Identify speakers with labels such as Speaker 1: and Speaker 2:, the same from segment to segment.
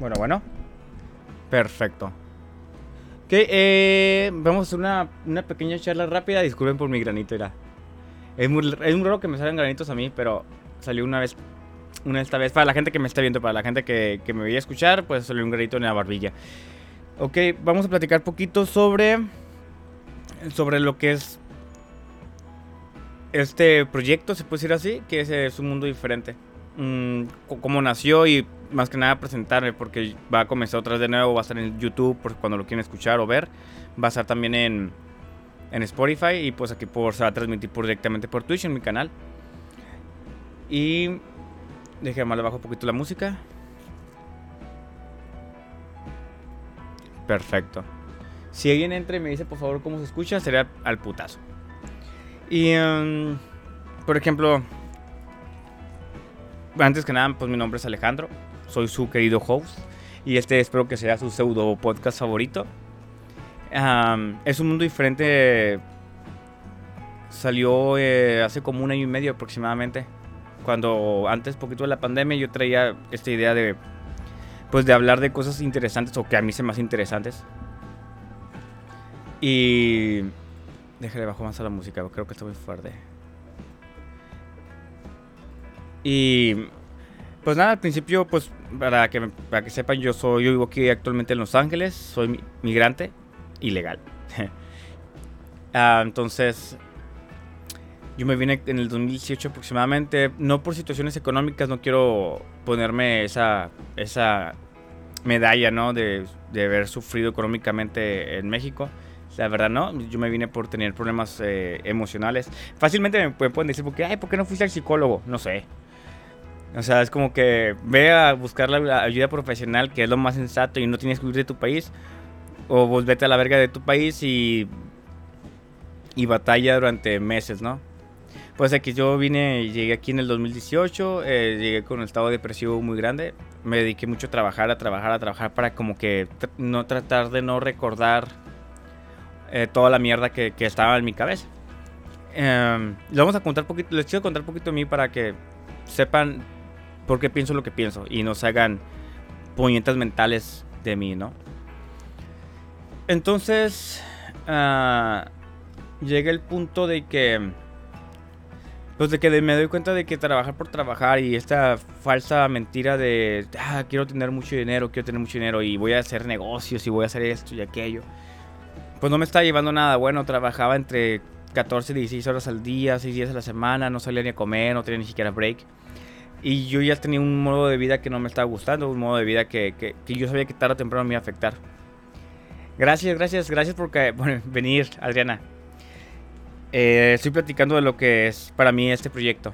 Speaker 1: Bueno, bueno. Perfecto. Ok, eh, vamos a hacer una, una, pequeña charla rápida. Disculpen por mi granito, era. Es muy, es muy raro que me salgan granitos a mí, pero salió una vez. Una esta vez. Para la gente que me está viendo, para la gente que, que me veía escuchar, pues salió un granito en la barbilla. Ok, vamos a platicar poquito sobre. Sobre lo que es. Este proyecto, se puede decir así, que es, es un mundo diferente. Mm, cómo nació y más que nada presentarme porque va a comenzar otra vez de nuevo, va a estar en YouTube por cuando lo quieran escuchar o ver, va a estar también en, en Spotify y pues aquí por, se va a transmitir por, directamente por Twitch en mi canal. Y déjame más le bajo un poquito la música. Perfecto. Si alguien entra y me dice por favor cómo se escucha, sería al putazo. Y, um, por ejemplo, antes que nada, pues mi nombre es Alejandro, soy su querido host y este espero que sea su pseudo podcast favorito. es un mundo diferente. Salió eh, hace como un año y medio aproximadamente. Cuando antes, poquito de la pandemia, yo traía esta idea de, pues, de hablar de cosas interesantes o que a mí se más interesantes. Y déjale bajo más a la música, creo que está muy fuerte. Y pues nada, al principio, pues para que, para que sepan, yo soy, yo vivo aquí actualmente en Los Ángeles, soy migrante ilegal. ah, entonces, yo me vine en el 2018 aproximadamente, no por situaciones económicas, no quiero ponerme esa, esa medalla, ¿no? De, de haber sufrido económicamente en México. La verdad no, yo me vine por tener problemas eh, emocionales. Fácilmente me pueden decir, porque, ay, ¿por qué no fuiste al psicólogo? No sé. O sea, es como que ve a buscar la ayuda profesional, que es lo más sensato y no tienes que huir de tu país. O vos vete a la verga de tu país y, y batalla durante meses, ¿no? Pues aquí yo vine llegué aquí en el 2018, eh, llegué con un estado depresivo muy grande. Me dediqué mucho a trabajar, a trabajar, a trabajar para como que no tratar de no recordar eh, toda la mierda que, que, estaba en mi cabeza. Eh, les vamos a contar poquito, les quiero contar un poquito a mí para que sepan porque pienso lo que pienso y no se hagan puñetas mentales de mí, ¿no? Entonces, uh, llega el punto de que, pues de que me doy cuenta de que trabajar por trabajar y esta falsa mentira de, ah, quiero tener mucho dinero, quiero tener mucho dinero y voy a hacer negocios y voy a hacer esto y aquello, pues no me está llevando nada bueno. Trabajaba entre 14 y 16 horas al día, 6 días a la semana, no salía ni a comer, no tenía ni siquiera break. Y yo ya tenía un modo de vida que no me estaba gustando, un modo de vida que, que, yo sabía que tarde o temprano me iba a afectar. Gracias, gracias, gracias por venir, Adriana. Eh, estoy platicando de lo que es para mí este proyecto.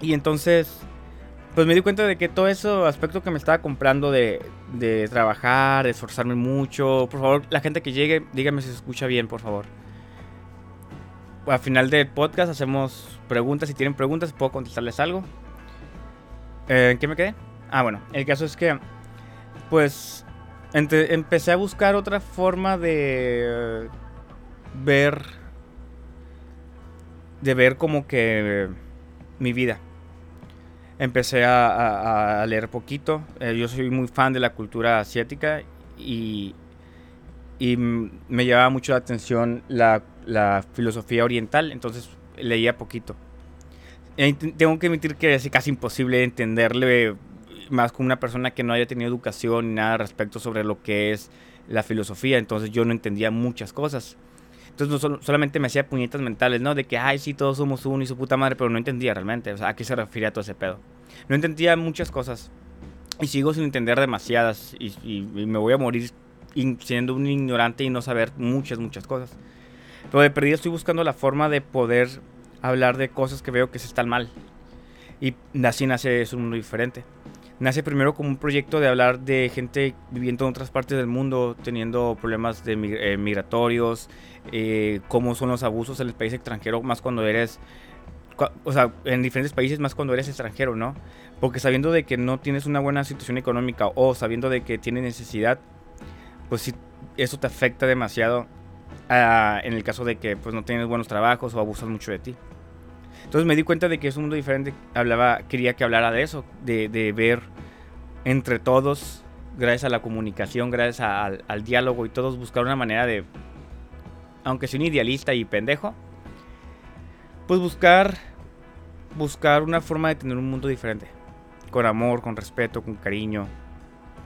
Speaker 1: Y entonces, pues me di cuenta de que todo ese aspecto que me estaba comprando de, de trabajar, de esforzarme mucho, por favor, la gente que llegue, dígame si se escucha bien, por favor al final del podcast hacemos preguntas. Si tienen preguntas, puedo contestarles algo. Eh, ¿En qué me quedé? Ah, bueno, el caso es que, pues, empecé a buscar otra forma de ver, de ver como que mi vida. Empecé a, leer poquito. Eh, yo soy muy fan de la cultura asiática y, y me llevaba mucho la atención la la filosofía oriental, entonces leía poquito. tengo que admitir que es casi imposible entenderle más con una persona que no haya tenido educación ni nada respecto sobre lo que es la filosofía, entonces yo no entendía muchas cosas. Entonces no solamente me hacía puñetas mentales, ¿no? De que, ay, sí, todos somos uno y su puta madre, pero no entendía realmente, o sea, a qué se refería todo ese pedo. No entendía muchas cosas y sigo sin entender demasiadas y, y me voy a morir siendo un ignorante y no saber muchas, muchas cosas. Pero de perdida estoy buscando la forma de poder hablar de cosas que veo que se están mal. Y así nace es un mundo diferente. Nace primero como un proyecto de hablar de gente viviendo en otras partes del mundo, teniendo problemas de eh, migratorios, eh, cómo son los abusos en el país extranjero, más cuando eres, o sea, en diferentes países más cuando eres extranjero, ¿no? Porque sabiendo de que no tienes una buena situación económica o sabiendo de que tienes necesidad, pues sí, eso te afecta demasiado en el caso de que pues no tienes buenos trabajos o abusan mucho de ti. Entonces me di cuenta de que es un mundo diferente. Hablaba, quería que hablara de eso, de, ver entre todos, gracias a la comunicación, gracias al, al diálogo y todos buscar una manera de, aunque sea un idealista y pendejo, pues buscar, buscar una forma de tener un mundo diferente. Con amor, con respeto, con cariño,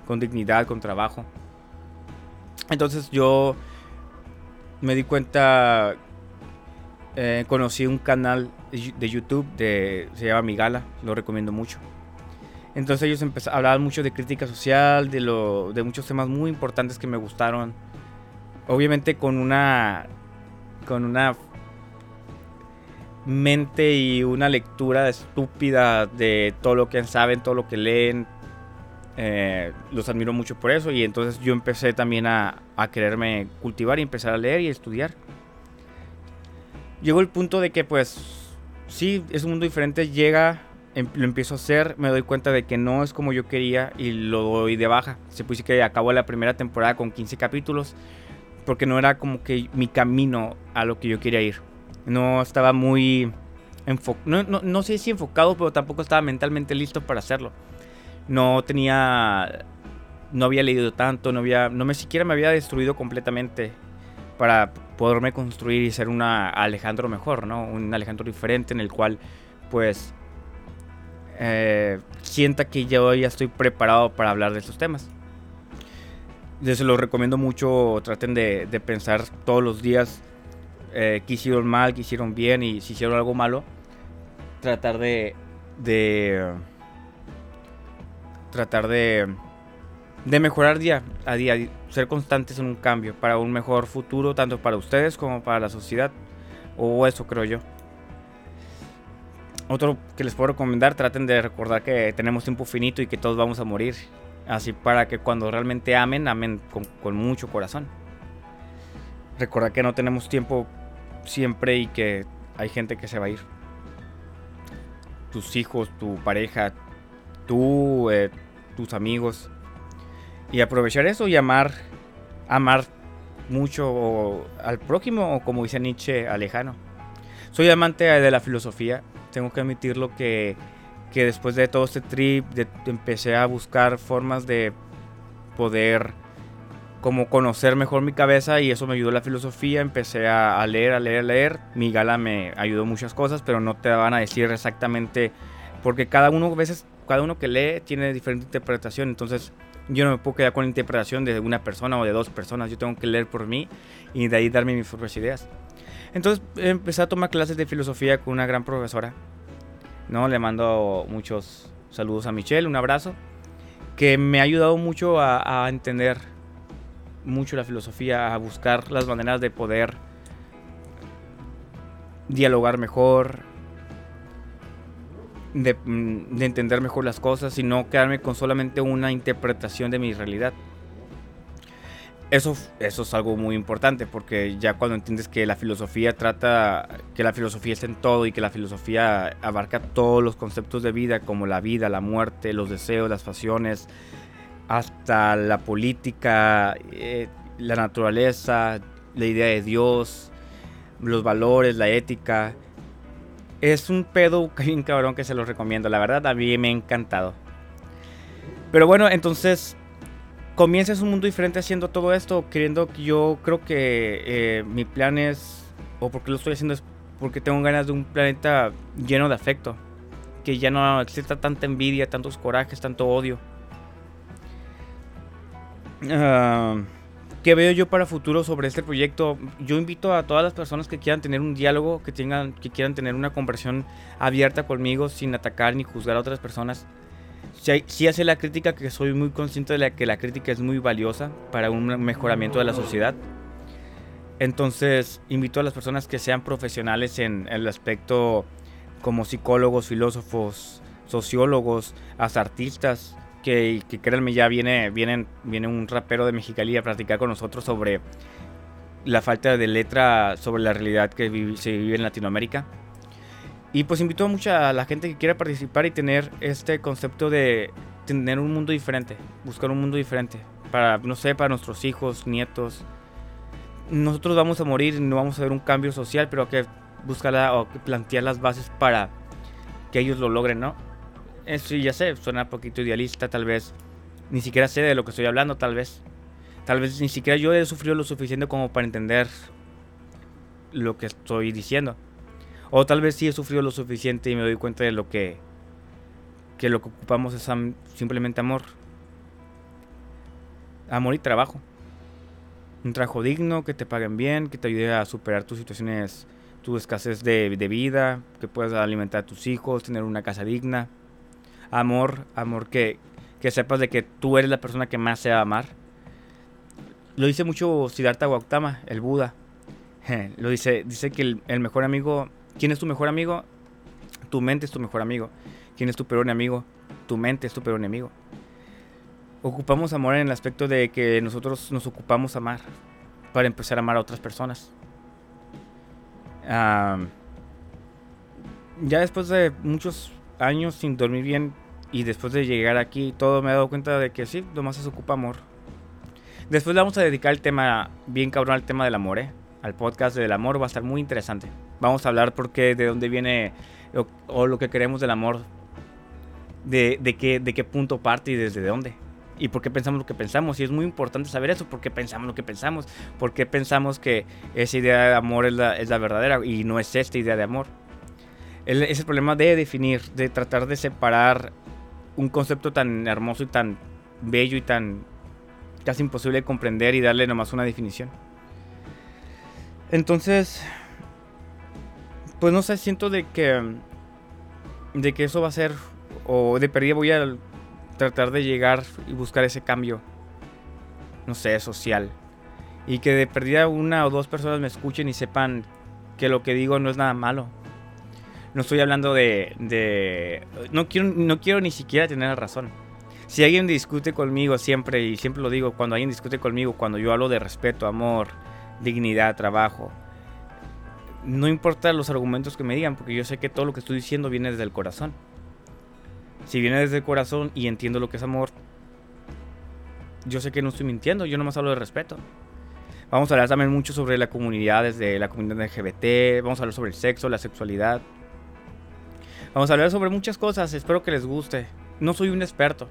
Speaker 1: con dignidad, con trabajo. Entonces yo me di cuenta, eh, conocí un canal de YouTube, de, se llama Migala, lo recomiendo mucho. Entonces ellos empezaron, hablaban mucho de crítica social, de, lo, de muchos temas muy importantes que me gustaron. Obviamente con una, con una mente y una lectura estúpida de todo lo que saben, todo lo que leen, eh, los admiro mucho por eso y entonces yo empecé también a, a, quererme cultivar y empezar a leer y estudiar. Llegó el punto de que pues sí, es un mundo diferente, llega, em, lo empiezo a hacer, me doy cuenta de que no es como yo quería y lo doy de baja. Se puso que acabó la primera temporada con 15 capítulos porque no era como que mi camino a lo que yo quería ir. No estaba muy... No, no, no sé si enfocado, pero tampoco estaba mentalmente listo para hacerlo no tenía no había leído tanto, no había no me siquiera me había destruido completamente para poderme construir y ser un Alejandro mejor, ¿no? Un Alejandro diferente en el cual pues eh, sienta que yo ya estoy preparado para hablar de estos temas. Les lo recomiendo mucho, traten de, pensar todos los días eh, qué hicieron mal, qué hicieron bien y si hicieron algo malo, tratar de, de tratar de, de mejorar día a día, ser constantes en un cambio para un mejor futuro, tanto para ustedes como para la sociedad. O eso creo yo. Otro que les puedo recomendar, traten de recordar que tenemos tiempo finito y que todos vamos a morir. Así para que cuando realmente amen, amen con, con mucho corazón. Recordar que no tenemos tiempo siempre y que hay gente que se va a ir. Tus hijos, tu pareja, tú, eh, tus amigos. Y aprovechar eso y amar, amar mucho al prójimo o como dice Nietzsche, al lejano. Soy amante de la filosofía, tengo que admitirlo que, que después de todo este trip empecé a buscar formas de poder como conocer mejor mi cabeza y eso me ayudó la filosofía, empecé a, a leer, a leer, a leer. Mi gala me ayudó muchas cosas, pero no te van a decir exactamente porque cada uno a veces cada uno que lee tiene diferente interpretación, entonces yo no me puedo quedar con la interpretación de una persona o de dos personas, yo tengo que leer por mí y de ahí darme mis propias ideas. Entonces empecé a tomar clases de filosofía con una gran profesora, ¿no? Le mando muchos saludos a Michelle, un abrazo, que me ha ayudado mucho a, a entender mucho la filosofía, a buscar las maneras de poder dialogar mejor, Mm, de, entender mejor las cosas y no quedarme con solamente una interpretación de mi realidad. Eso, eso es algo muy importante porque ya cuando entiendes que la filosofía trata, que la filosofía está en todo y que la filosofía abarca todos los conceptos de vida como la vida, la muerte, los deseos, las pasiones, hasta la política, eh, la naturaleza, la idea de Dios, los valores, la ética, es un pedo bien cabrón que se los recomiendo. La verdad, a mí me ha encantado. Pero bueno, entonces comienzas un mundo diferente haciendo todo esto, queriendo que yo creo que eh, mi plan es, o porque lo estoy haciendo es porque tengo ganas de un planeta lleno de afecto. Que ya no exista tanta envidia, tantos corajes, tanto odio. Uh, ¿Qué veo yo para futuro sobre este proyecto? Yo invito a todas las personas que quieran tener un diálogo, que, tengan, que quieran tener una conversión abierta conmigo sin atacar ni juzgar a otras personas. Sí, hace la crítica que soy muy consciente de la, que la crítica es muy valiosa para un mejoramiento de la sociedad. Entonces invito a las personas que sean profesionales en el aspecto como psicólogos, filósofos, sociólogos, hasta artistas, que, créanme, ya viene, viene, viene un rapero de Mexicali a practicar con nosotros sobre la falta de letra sobre la realidad que se vive en Latinoamérica. Y pues invito a mucha a la gente que quiera participar y tener este concepto de tener un mundo diferente, buscar un mundo diferente, para, no sé, para nuestros hijos, nietos. Nosotros vamos a morir no vamos a ver un cambio social, pero hay que buscar o plantear las bases para que ellos lo logren, ¿no? Eso ya sé, suena un poquito idealista tal vez, Ni siquiera sé de lo que estoy hablando, tal vez. Tal vez ni siquiera yo he sufrido lo suficiente como para entender lo que estoy diciendo. O tal vez sí he sufrido lo suficiente y me doy cuenta de lo que que lo que ocupamos es simplemente amor. Amor y trabajo. Un trabajo digno, que te paguen bien, que te ayude a superar tus situaciones, tu escasez de, de vida, que puedas alimentar a tus hijos, tener una casa digna. Amor, amor que, que sepas de que tú eres la persona que más se va a amar. Lo dice mucho Siddhartha Gautama, el Buda. Lo dice, dice que el, mejor amigo, ¿quién es tu mejor amigo? Tu mente es tu mejor amigo. ¿Quién es tu peor enemigo? Tu mente es tu peor enemigo. Ocupamos amor en el aspecto de que nosotros nos ocupamos amar para empezar a amar a otras personas. ya después de muchos años sin dormir bien y después de llegar aquí, todo me he dado cuenta de que sí, nomás se ocupa amor. Después le vamos a dedicar el tema, bien cabrón, al tema del amor, ¿eh? Al podcast del amor va a estar muy interesante. Vamos a hablar por qué, de dónde viene o lo que queremos del amor de, de, qué, de qué punto parte y desde dónde. Y por qué pensamos lo que pensamos. Y es muy importante saber eso, por qué pensamos lo que pensamos. Por qué pensamos que esa idea de amor es la, es la verdadera y no es esta idea de amor. Es el problema de definir, de tratar de separar un concepto tan hermoso y tan bello y tan casi imposible de comprender y darle nomás una definición. Entonces, pues no sé, siento de que de que eso va a ser o de perdida voy a tratar de llegar y buscar ese cambio, no sé, social. Y que de perdida una o dos personas me escuchen y sepan que lo que digo no es nada malo. No estoy hablando de... de no, quiero, no quiero ni siquiera tener razón. Si alguien discute conmigo siempre, y siempre lo digo, cuando alguien discute conmigo, cuando yo hablo de respeto, amor, dignidad, trabajo, no importa los argumentos que me digan, porque yo sé que todo lo que estoy diciendo viene desde el corazón. Si viene desde el corazón y entiendo lo que es amor, yo sé que no estoy mintiendo, yo nomás hablo de respeto. Vamos a hablar también mucho sobre la comunidad, desde la comunidad LGBT, vamos a hablar sobre el sexo, la sexualidad. Vamos a hablar sobre muchas cosas, espero que les guste. No soy un experto.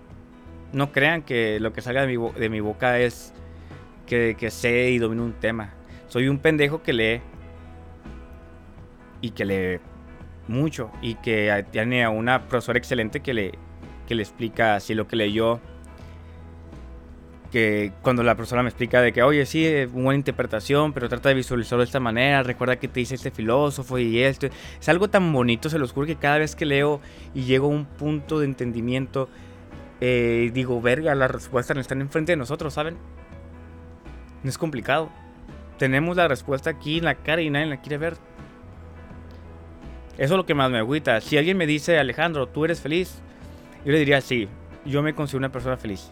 Speaker 1: No crean que lo que salga de mi, boca es que, que sé y domino un tema. Soy un pendejo que lee y que lee mucho y que tiene a una profesora excelente que le, que le explica si lo que leyó que cuando la profesora me explica de que, oye, sí, una buena interpretación, pero trata de visualizarlo de esta manera, recuerda que te dice este filósofo y esto. Es algo tan bonito, se los juro, que cada vez que leo y llego a un punto de entendimiento, eh, digo, verga, las respuestas están enfrente de nosotros, ¿saben? No es complicado. Tenemos la respuesta aquí en la cara y nadie la quiere ver. Eso es lo que más me agüita. Si alguien me dice, Alejandro, ¿tú eres feliz? Yo le diría, sí, yo me considero una persona feliz.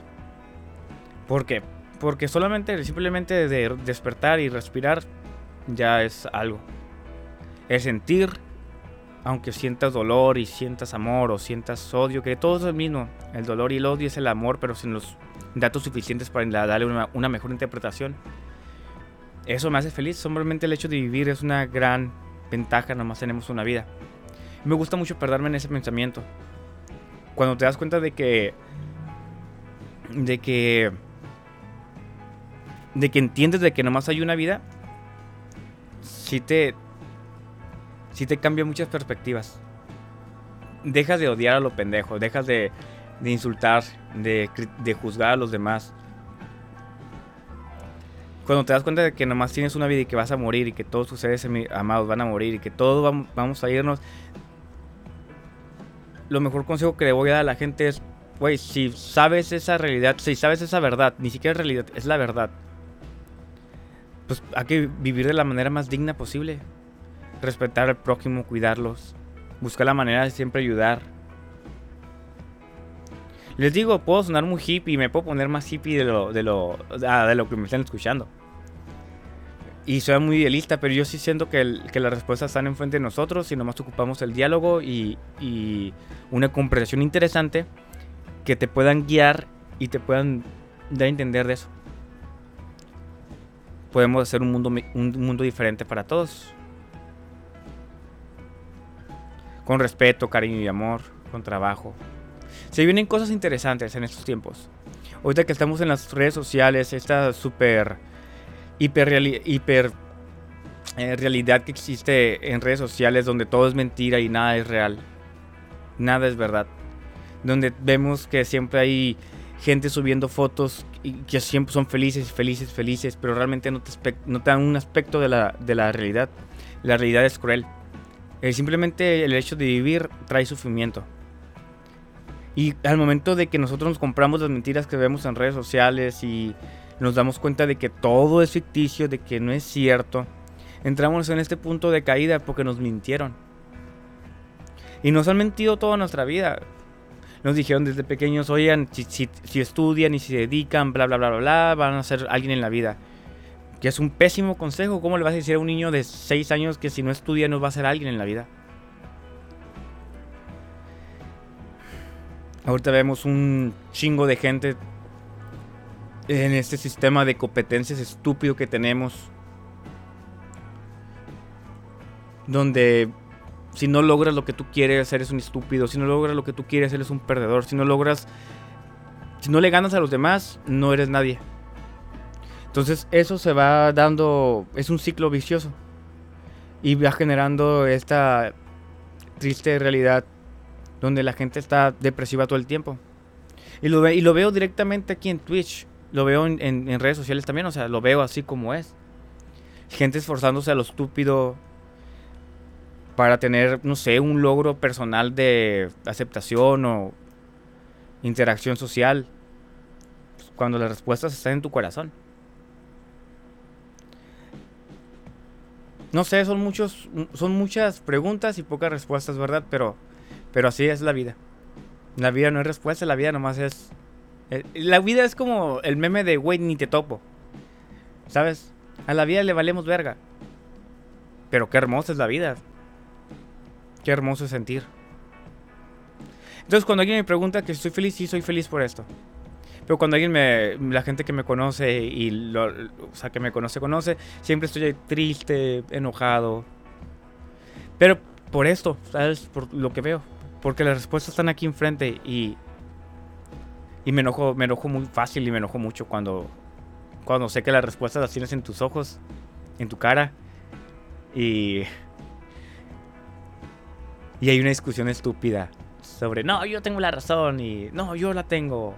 Speaker 1: ¿Por qué? Porque solamente, simplemente de despertar y respirar ya es algo. El sentir, aunque sientas dolor y sientas amor o sientas odio, que todo es el mismo. El dolor y el odio es el amor, pero sin los datos suficientes para darle una, mejor interpretación. Eso me hace feliz. Simplemente el hecho de vivir es una gran ventaja, nomás tenemos una vida. Me gusta mucho perderme en ese pensamiento. Cuando te das cuenta de que. de que. De que entiendes de que nomás hay una vida, Si te. Si te cambia muchas perspectivas. Dejas de odiar a los pendejos, dejas de, de insultar, de, de juzgar a los demás cuando te das cuenta de que nomás tienes una vida y que vas a morir y que todos tus seres amados van a morir y que todos vamos a irnos, lo mejor consejo que le voy a dar a la gente es, güey, si sabes esa realidad, si sabes esa verdad, ni siquiera es realidad, es la verdad, pues hay que vivir de la manera más digna posible. Respetar al prójimo, cuidarlos, buscar la manera de siempre ayudar. Les digo, puedo sonar muy hippie me puedo poner más hippie de lo, de lo, ah, de lo que me están escuchando. Y soy muy idealista, pero yo sí siento que, que las respuestas están enfrente de nosotros y nomás ocupamos el diálogo y, y, una conversación interesante que te puedan guiar y te puedan dar a entender de eso. Podemos hacer un mundo, un mundo diferente para todos. Con respeto, cariño y amor, con trabajo. Se vienen cosas interesantes en estos tiempos. Ahorita que estamos en las redes sociales, esta super hiper, hiper eh, realidad que existe en redes sociales donde todo es mentira y nada es real. Nada es verdad. Donde vemos que siempre hay gente subiendo fotos y que siempre son felices, felices, felices, pero realmente no te, no dan un aspecto de la, de la realidad. La realidad es cruel. Eh, simplemente el hecho de vivir trae sufrimiento. Y al momento de que nosotros nos compramos las mentiras que vemos en redes sociales y nos damos cuenta de que todo es ficticio, de que no es cierto, entramos en este punto de caída porque nos mintieron. Y nos han mentido toda nuestra vida. Nos dijeron desde pequeños, oigan, si, estudian y se dedican, bla, bla, bla, bla, bla, van a ser alguien en la vida. Que es un pésimo consejo. ¿Cómo le vas a decir a un niño de 6 años que si no estudia no va a ser alguien en la vida? Ahorita vemos un chingo de gente en este sistema de competencias estúpido que tenemos. Donde si no logras lo que tú quieres, eres un estúpido. Si no logras lo que tú quieres, eres un perdedor. Si no logras... Si no le ganas a los demás, no eres nadie. Entonces eso se va dando... Es un ciclo vicioso. Y va generando esta triste realidad donde la gente está depresiva todo el tiempo. Y lo, y lo veo directamente aquí en Twitch, lo veo en, redes sociales también, o sea, lo veo así como es. Gente esforzándose a lo estúpido para tener, no sé, un logro personal de aceptación o interacción social, cuando las respuestas están en tu corazón. No sé, son muchos, son muchas preguntas y pocas respuestas, ¿verdad? Pero pero así es la vida. La vida no es respuesta, la vida nomás es... Eh, la vida es como el meme de, güey, ni te topo. ¿Sabes? A la vida le valemos verga. Pero qué hermosa es la vida. Qué hermoso sentir. Entonces cuando alguien me pregunta que estoy feliz, sí soy feliz por esto. Pero cuando alguien me, la gente que me conoce y lo, o sea, que me conoce, conoce, siempre estoy triste, enojado. Pero por esto, ¿sabes? Por lo que veo. Porque las respuestas están aquí enfrente y. Y me enojo, me enojo muy fácil y me enojo mucho cuando. Cuando sé que las respuestas las tienes en tus ojos, en tu cara. Y. Y hay una discusión estúpida sobre, no, yo tengo la razón y no, yo la tengo.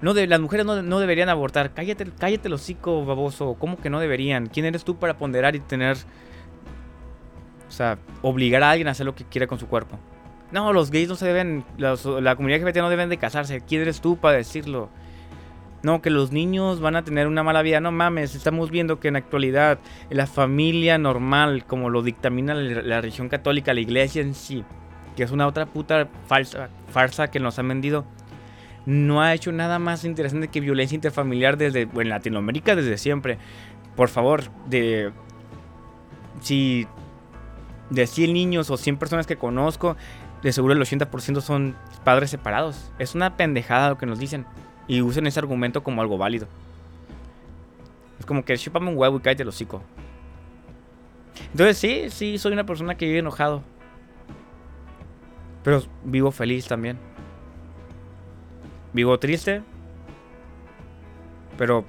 Speaker 1: No las mujeres no, no, deberían abortar. Cállate, cállate el hocico, baboso. ¿Cómo que no deberían? ¿Quién eres tú para ponderar y tener... O sea, obligar a alguien a hacer lo que quiera con su cuerpo? No, los gays no se deben, la comunidad LGBT no deben de casarse. ¿Quién eres tú para decirlo? No, que los niños van a tener una mala vida. No mames, estamos viendo que en la actualidad la familia normal, como lo dictamina la, religión católica, la iglesia en sí, que es una otra puta falsa, que nos han vendido, no ha hecho nada más interesante que violencia interfamiliar desde, en Latinoamérica desde siempre. Por favor, de si de 100 niños o 100 personas que conozco, de seguro el 80% son padres separados. Es una pendejada lo que nos dicen. Y usan ese argumento como algo válido. Es como que chúpame un huevo y cállate el hocico. Entonces sí, sí, soy una persona que vive enojado. Pero vivo feliz también. Vivo triste. Pero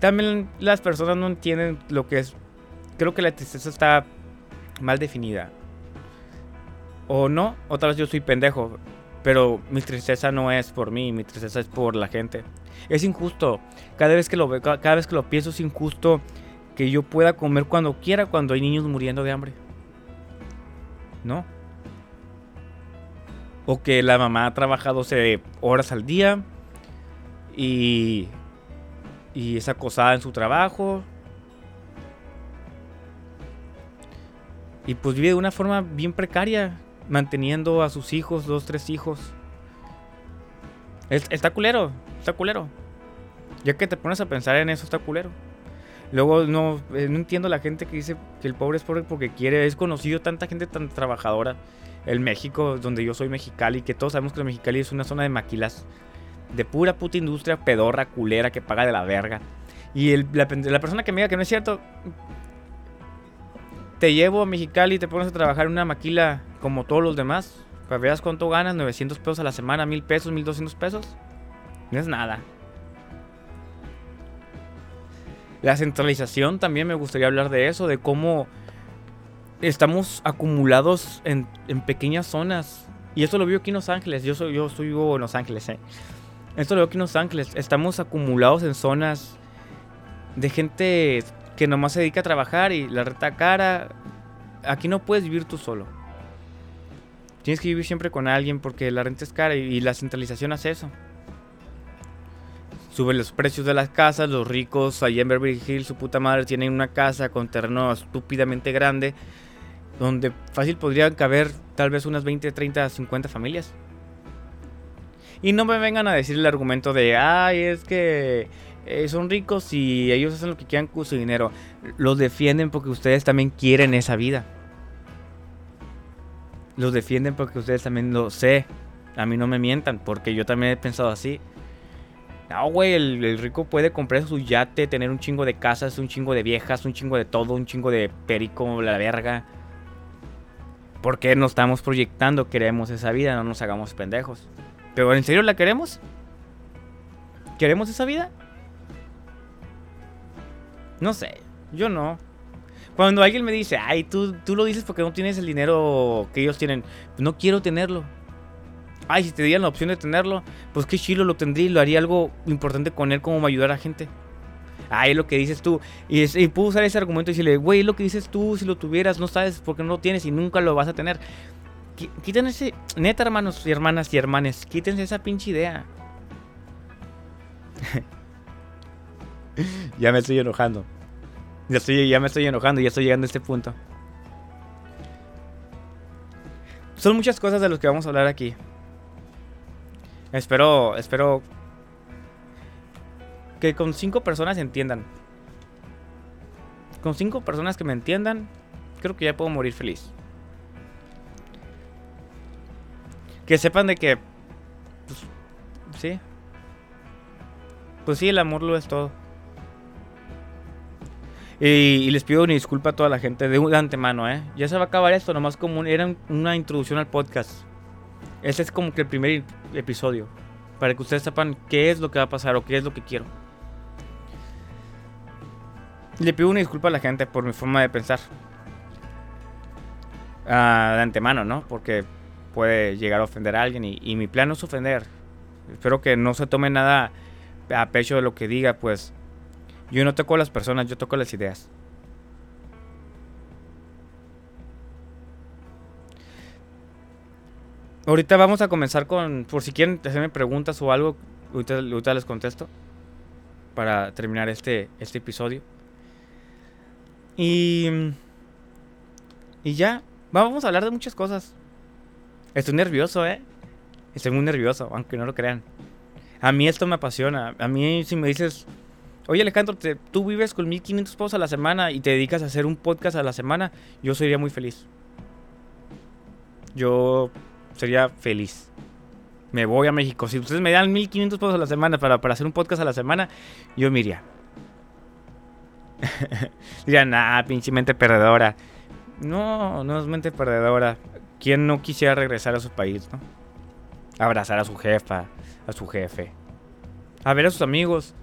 Speaker 1: también las personas no entienden lo que es. Creo que la tristeza está mal definida. O no, otra vez yo soy pendejo. Pero mi tristeza no es por mí, mi tristeza es por la gente. Es injusto. Cada vez que lo veo, cada vez que lo pienso es injusto que yo pueda comer cuando quiera cuando hay niños muriendo de hambre. ¿No? O que la mamá ha trabajado 12 horas al día y y es acosada en su trabajo. Y pues vive de una forma bien precaria manteniendo a sus hijos, dos, tres hijos. está culero, está culero. Ya que te pones a pensar en eso, está culero. Luego no, eh, no entiendo la gente que dice que el pobre es pobre porque quiere. Es conocido tanta gente tan trabajadora. El México, donde yo soy mexicali, que todos sabemos que el Mexicali es una zona de maquilas. De pura puta industria pedorra, culera, que paga de la verga. Y la, la persona que me diga que no es cierto, te llevo a Mexicali y te pones a trabajar en una maquila como todos los demás. Para veas cuánto ganas, 900 pesos a la semana, 1000 pesos, 1200 pesos. No es nada. La centralización también me gustaría hablar de eso, de cómo estamos acumulados en, pequeñas zonas. Y eso lo veo aquí en Los Ángeles. Yo soy, yo soy vivo en Los Ángeles, eh. Esto lo veo aquí en Los Ángeles. Estamos acumulados en zonas de gente que nomás se dedica a trabajar y la reta cara. Aquí no puedes vivir tú solo. Tienes que vivir siempre con alguien porque la renta es cara y la centralización hace eso. Suben los precios de las casas, los ricos allá en Beverly Hills, su puta madre, tienen una casa con terreno estúpidamente grande, donde fácil podrían caber tal vez unas 20, 30, 50 familias. Y no me vengan a decir el argumento de, ay, es que eh, son ricos y ellos hacen lo que quieran con su dinero. Los defienden porque ustedes también quieren esa vida. Los defienden porque ustedes también lo sé. A mí no me mientan, porque yo también he pensado así. No, güey, el, rico puede comprar su yate, tener un chingo de casas, un chingo de viejas, un chingo de todo, un chingo de perico, la verga. ¿Por qué no estamos proyectando? Queremos esa vida, no nos hagamos pendejos. ¿Pero en serio la queremos? ¿Queremos esa vida? No sé, yo no. Cuando alguien me dice, ay, tú, tú lo dices porque no tienes el dinero que ellos tienen, no quiero tenerlo. Ay, si te dieran la opción de tenerlo, pues qué chilo lo tendría y lo haría algo importante con él como ayudar a gente. Ay, es lo que dices tú. Y, y puedo usar ese argumento y decirle, güey, es lo que dices tú, si lo tuvieras, no sabes por qué no lo tienes y nunca lo vas a tener. Quítense, neta hermanos y hermanas y hermanes, quítense esa pinche idea. ya me estoy enojando. Ya, estoy, ya me estoy enojando, ya estoy llegando a este punto. Son muchas cosas de las que vamos a hablar aquí. Espero, espero que con cinco personas entiendan. Con cinco personas que me entiendan, creo que ya puedo morir feliz. Que sepan de que, pues, sí. Pues sí, el amor lo es todo. Y, les pido una disculpa a toda la gente de, antemano, ¿eh? Ya se va a acabar esto, nomás como era una introducción al podcast. Este es como que el primer episodio. Para que ustedes sepan qué es lo que va a pasar o qué es lo que quiero. Le pido una disculpa a la gente por mi forma de pensar. Ah, de antemano, ¿no? Porque puede llegar a ofender a alguien y, y, mi plan no es ofender. Espero que no se tome nada a pecho de lo que diga, pues yo no toco a las personas, yo toco las ideas. Ahorita vamos a comenzar con, por si quieren hacerme preguntas o algo, ahorita, les contesto para terminar este, este episodio. Y, y ya, vamos a hablar de muchas cosas. Estoy nervioso, ¿eh? Estoy muy nervioso, aunque no lo crean. A mí esto me apasiona. A mí si me dices, oye Alejandro, tú vives con 1500 pesos a la semana y te dedicas a hacer un podcast a la semana, yo sería muy feliz. Yo sería feliz. Me voy a México. Si ustedes me dan 1500 pesos a la semana para, hacer un podcast a la semana, yo me iría. Dirían, ah, pinche mente perdedora. No, no es mente perdedora. ¿Quién no quisiera regresar a su país, no? Abrazar a su jefa, a su jefe. A ver a sus amigos.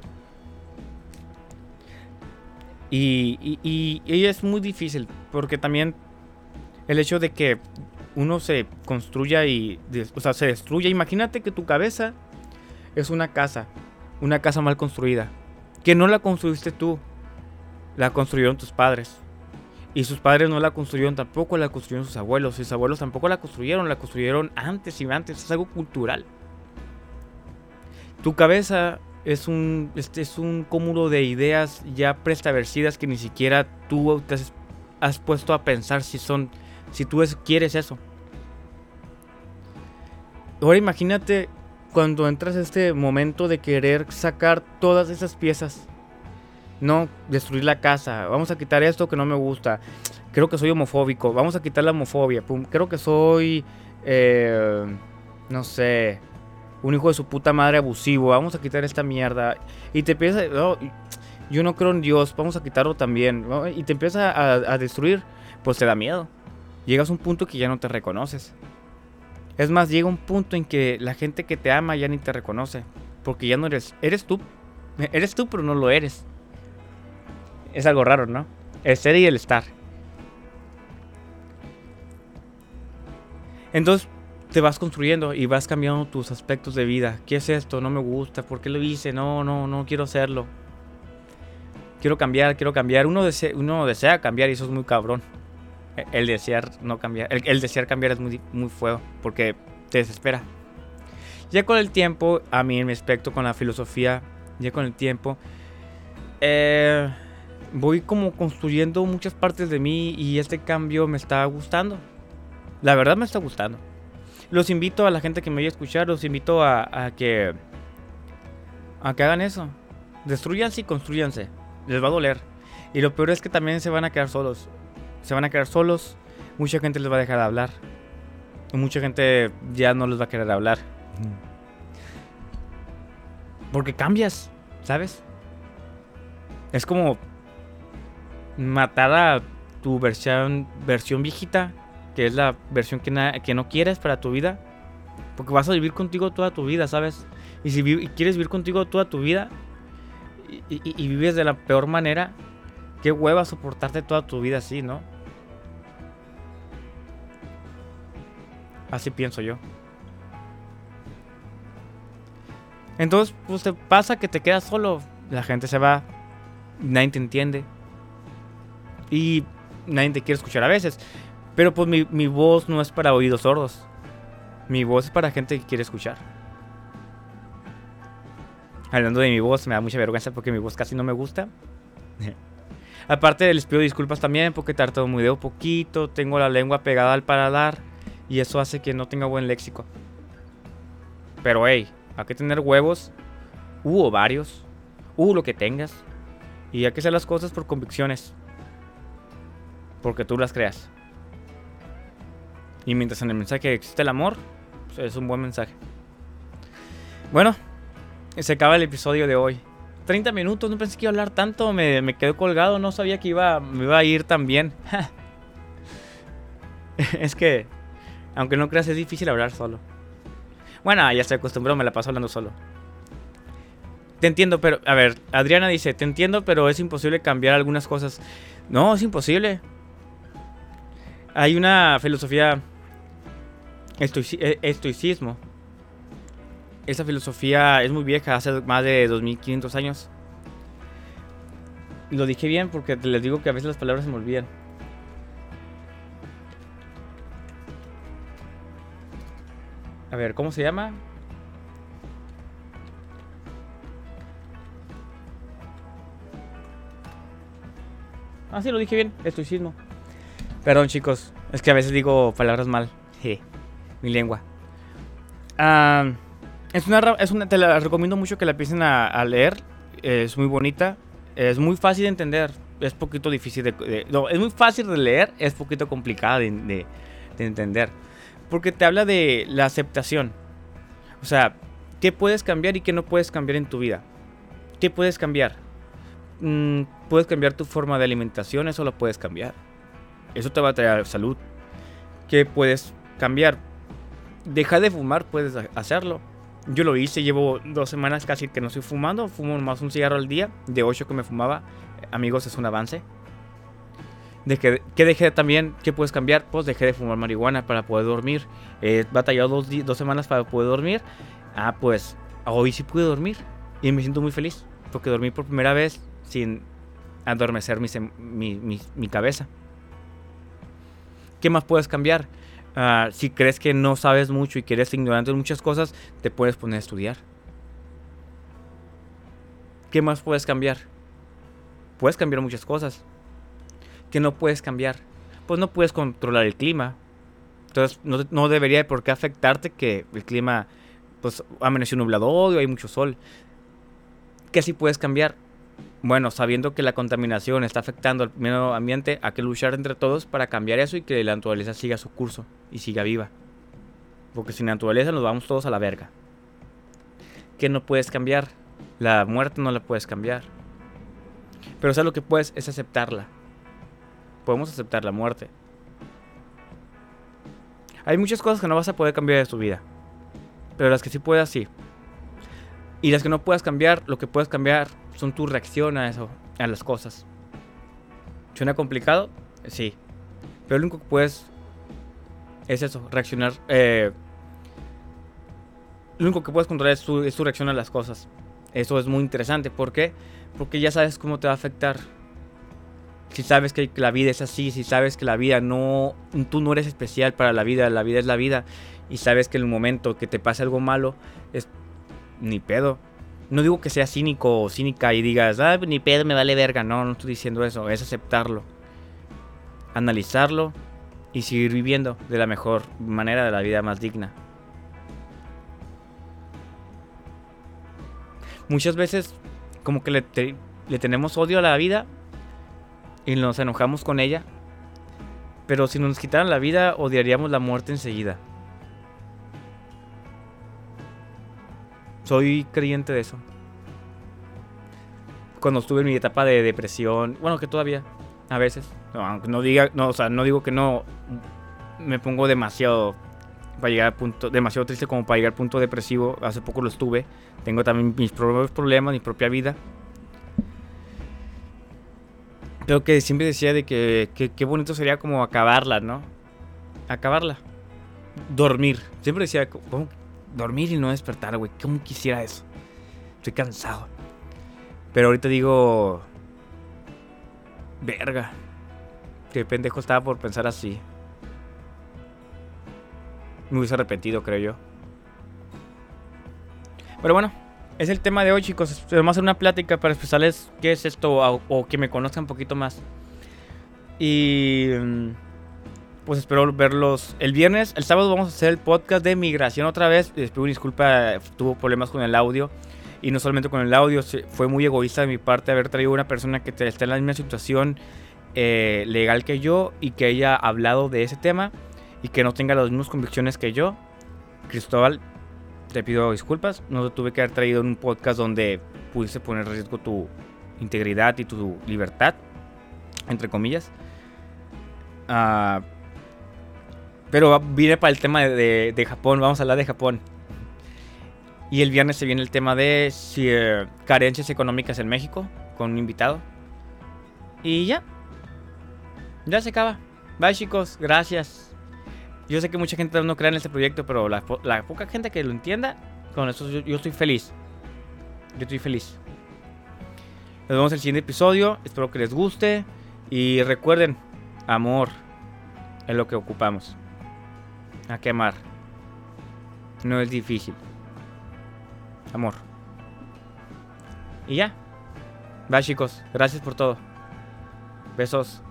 Speaker 1: Y, y, es muy difícil, porque también el hecho de que uno se construya y, o sea, se destruya. Imagínate que tu cabeza es una casa, una casa mal construida, que no la construiste tú, la construyeron tus padres. Y sus padres no la construyeron tampoco, la construyeron sus abuelos. Sus abuelos tampoco la construyeron, la construyeron antes y antes. Es algo cultural. Tu cabeza es un, este es un cúmulo de ideas ya preestablecidas que ni siquiera tú te has puesto a pensar si son si tú quieres eso. Ahora imagínate cuando entras a este momento de querer sacar todas esas piezas. No, destruir la casa. Vamos a quitar esto que no me gusta. Creo que soy homofóbico. Vamos a quitar la homofobia. Creo que soy... Eh, no sé. Un hijo de su puta madre abusivo. Vamos a quitar esta mierda. Y te empieza... yo no creo en Dios. Vamos a quitarlo también. Y te empieza a destruir. Pues te da miedo llegas a un punto que ya no te reconoces. Es más, llega un punto en que la gente que te ama ya ni te reconoce. Porque ya no eres. Eres tú. Eres tú, pero no lo eres. Es algo raro, ¿no? El ser y el estar. Entonces te vas construyendo y vas cambiando tus aspectos de vida. ¿Qué es esto? No me gusta. ¿Por qué lo hice? No, no, no quiero hacerlo. Quiero cambiar, quiero cambiar. Uno desea, uno desea cambiar y eso es muy cabrón. E, el desear no cambiar. El, desear cambiar es muy, muy fuego porque te desespera. Ya con el tiempo, a mí en mi aspecto con la filosofía, ya con el tiempo, eh, voy como construyendo muchas partes de mí y este cambio me está gustando. La verdad me está gustando. Los invito a la gente que me vaya a escuchar, los invito a, que a que hagan eso. Destruyanse y construyanse. Les va a doler. Y lo peor es que también se van a quedar solos. Se van a quedar solos. Mucha gente les va a dejar de hablar. Y mucha gente ya no les va a querer hablar. Porque cambias, ¿sabes? Es como matar a tu versión, versión viejita, que es la versión que, que no quieres para tu vida. Porque vas a vivir contigo toda tu vida, ¿sabes? Y si quieres vivir contigo toda tu vida y, vives de la peor manera, qué hueva soportarte toda tu vida así, ¿no? Así pienso yo. Entonces, pues te pasa que te quedas solo. La gente se va. Nadie te entiende. Y nadie te quiere escuchar a veces. Pero pues mi, mi voz no es para oídos sordos. Mi voz es para gente que quiere escuchar. Hablando de mi voz, me da mucha vergüenza porque mi voz casi no me gusta. Aparte les pido disculpas también porque tartamudeo poquito, tengo la lengua pegada al paladar y eso hace que no tenga buen léxico. Pero hey, hay que tener huevos, u varios u lo que tengas. Y hay que hacer las cosas por convicciones. Porque tú las creas. Y mientras en el mensaje existe el amor, pues, es un buen mensaje. Bueno, se acaba el episodio de hoy. 30 minutos, no pensé que iba a hablar tanto, me, me quedé colgado, no sabía que iba, me iba a ir tan bien. es que, aunque no creas, es difícil hablar solo. Bueno, ya se acostumbró, me la paso hablando solo. Te entiendo, pero, a ver, Adriana dice, te entiendo, pero es imposible cambiar algunas cosas. No, es imposible. Hay una filosofía estoicismo. Esa filosofía es muy vieja, hace más de 2500 años. Lo dije bien porque les digo que a veces las palabras se me olvidan. A ver, ¿cómo se llama? Ah, sí, lo dije bien, estoicismo. Perdón, chicos, es que a veces digo palabras mal. Mi lengua. Ah, es una, te la recomiendo mucho que la empiecen a, leer. Es muy bonita. Es muy fácil de entender. Es poquito difícil de, no, es muy fácil de leer. Es poquito complicada de, de, entender. Porque te habla de la aceptación. O sea, ¿qué puedes cambiar y qué no puedes cambiar en tu vida? ¿Qué puedes cambiar? Mm, puedes cambiar tu forma de alimentación, eso lo puedes cambiar. Eso te va a traer salud. ¿Qué puedes cambiar? Deja de fumar, puedes hacerlo. Yo lo hice, llevo dos semanas casi que no estoy fumando, fumo más un cigarro al día, de ocho que me fumaba. Amigos, es un avance. De que, dejé también, ¿qué puedes cambiar? Pues dejé de fumar marihuana para poder dormir. He batallado dos, dos semanas para poder dormir. Ah, pues hoy sí pude dormir y me siento muy feliz porque dormí por primera vez sin adormecer mi, mi, mi cabeza. ¿Qué más puedes cambiar? Ah, si crees que no sabes mucho y que eres ignorante de muchas cosas, te puedes poner a estudiar. ¿Qué más puedes cambiar? Puedes cambiar muchas cosas. ¿Qué no puedes cambiar? Pues no puedes controlar el clima. Entonces no, no debería por qué afectarte que el clima pues amaneció nublado o hay mucho sol. ¿Qué sí puedes cambiar? Bueno, sabiendo que la contaminación está afectando al medio ambiente, hay que luchar entre todos para cambiar eso y que la naturaleza siga su curso y siga viva. Porque sin naturaleza nos vamos todos a la verga. ¿Qué no puedes cambiar? La muerte no la puedes cambiar. Pero ¿sabes lo que puedes? Es aceptarla. Podemos aceptar la muerte. Hay muchas cosas que no vas a poder cambiar de tu vida. Pero las que sí puedas, sí. Y las que no puedas cambiar, lo que puedes cambiar son tu reacción a eso, a las cosas. ¿Suena complicado? Sí. Pero lo único que puedes es eso, reaccionar. Eh, lo único que puedes controlar es tu, es tu reacción a las cosas. Eso es muy interesante. ¿Por qué? Porque ya sabes cómo te va a afectar. Si sabes que la vida es así, si sabes que la vida no. Tú no eres especial para la vida, la vida es la vida. Y sabes que en el momento que te pase algo malo, es. Ni pedo. No digo que sea cínico o cínica y digas, ah, ni pedo, me vale verga. No, no estoy diciendo eso. Es aceptarlo. Analizarlo y seguir viviendo de la mejor manera, de la vida más digna. Muchas veces como que le, le tenemos odio a la vida y nos enojamos con ella. Pero si nos quitaran la vida, odiaríamos la muerte enseguida. Soy creyente de eso. Cuando estuve en mi etapa de depresión, bueno, que todavía, a veces, no, diga, no, o sea, no digo que no me pongo demasiado para llegar al punto, demasiado triste como para llegar al punto depresivo. Hace poco lo estuve. Tengo también mis propios problemas, mi propia vida. Creo que siempre decía de que qué bonito sería como acabarla, ¿no? Acabarla. Dormir. Siempre decía, ¿cómo? Dormir y no despertar, güey. ¿Cómo quisiera eso? Estoy cansado. Pero ahorita digo... Verga. Qué pendejo estaba por pensar así. Me hubiese arrepentido, creo yo. Pero bueno, es el tema de hoy, chicos. Vamos a hacer una plática para expresarles qué es esto o, que me conozcan un poquito más. Y mm, pues espero verlos el viernes. El sábado vamos a hacer el podcast de migración otra vez. Les pido disculpa, tuvo problemas con el audio. Y no solamente con el audio, fue muy egoísta de mi parte haber traído una persona que está en la misma situación eh, legal que yo y que haya hablado de ese tema y que no tenga las mismas convicciones que yo. Cristóbal, te pido disculpas. No te tuve que haber traído en un podcast donde pudiese poner en riesgo tu integridad y tu libertad, entre comillas. Uh, pero vine para el tema de, de, Japón. Vamos a hablar de Japón. Y el viernes se viene el tema de eh, carencias económicas en México con un invitado. Y ya. Ya se acaba. Bye chicos. Gracias. Yo sé que mucha gente no cree en este proyecto, pero la, poca gente que lo entienda, con eso yo, estoy feliz. Yo estoy feliz. Nos vemos en el siguiente episodio. Espero que les guste. Y recuerden, amor es lo que ocupamos. A quemar. No es difícil. Amor. Y ya. Bye chicos. Gracias por todo. Besos.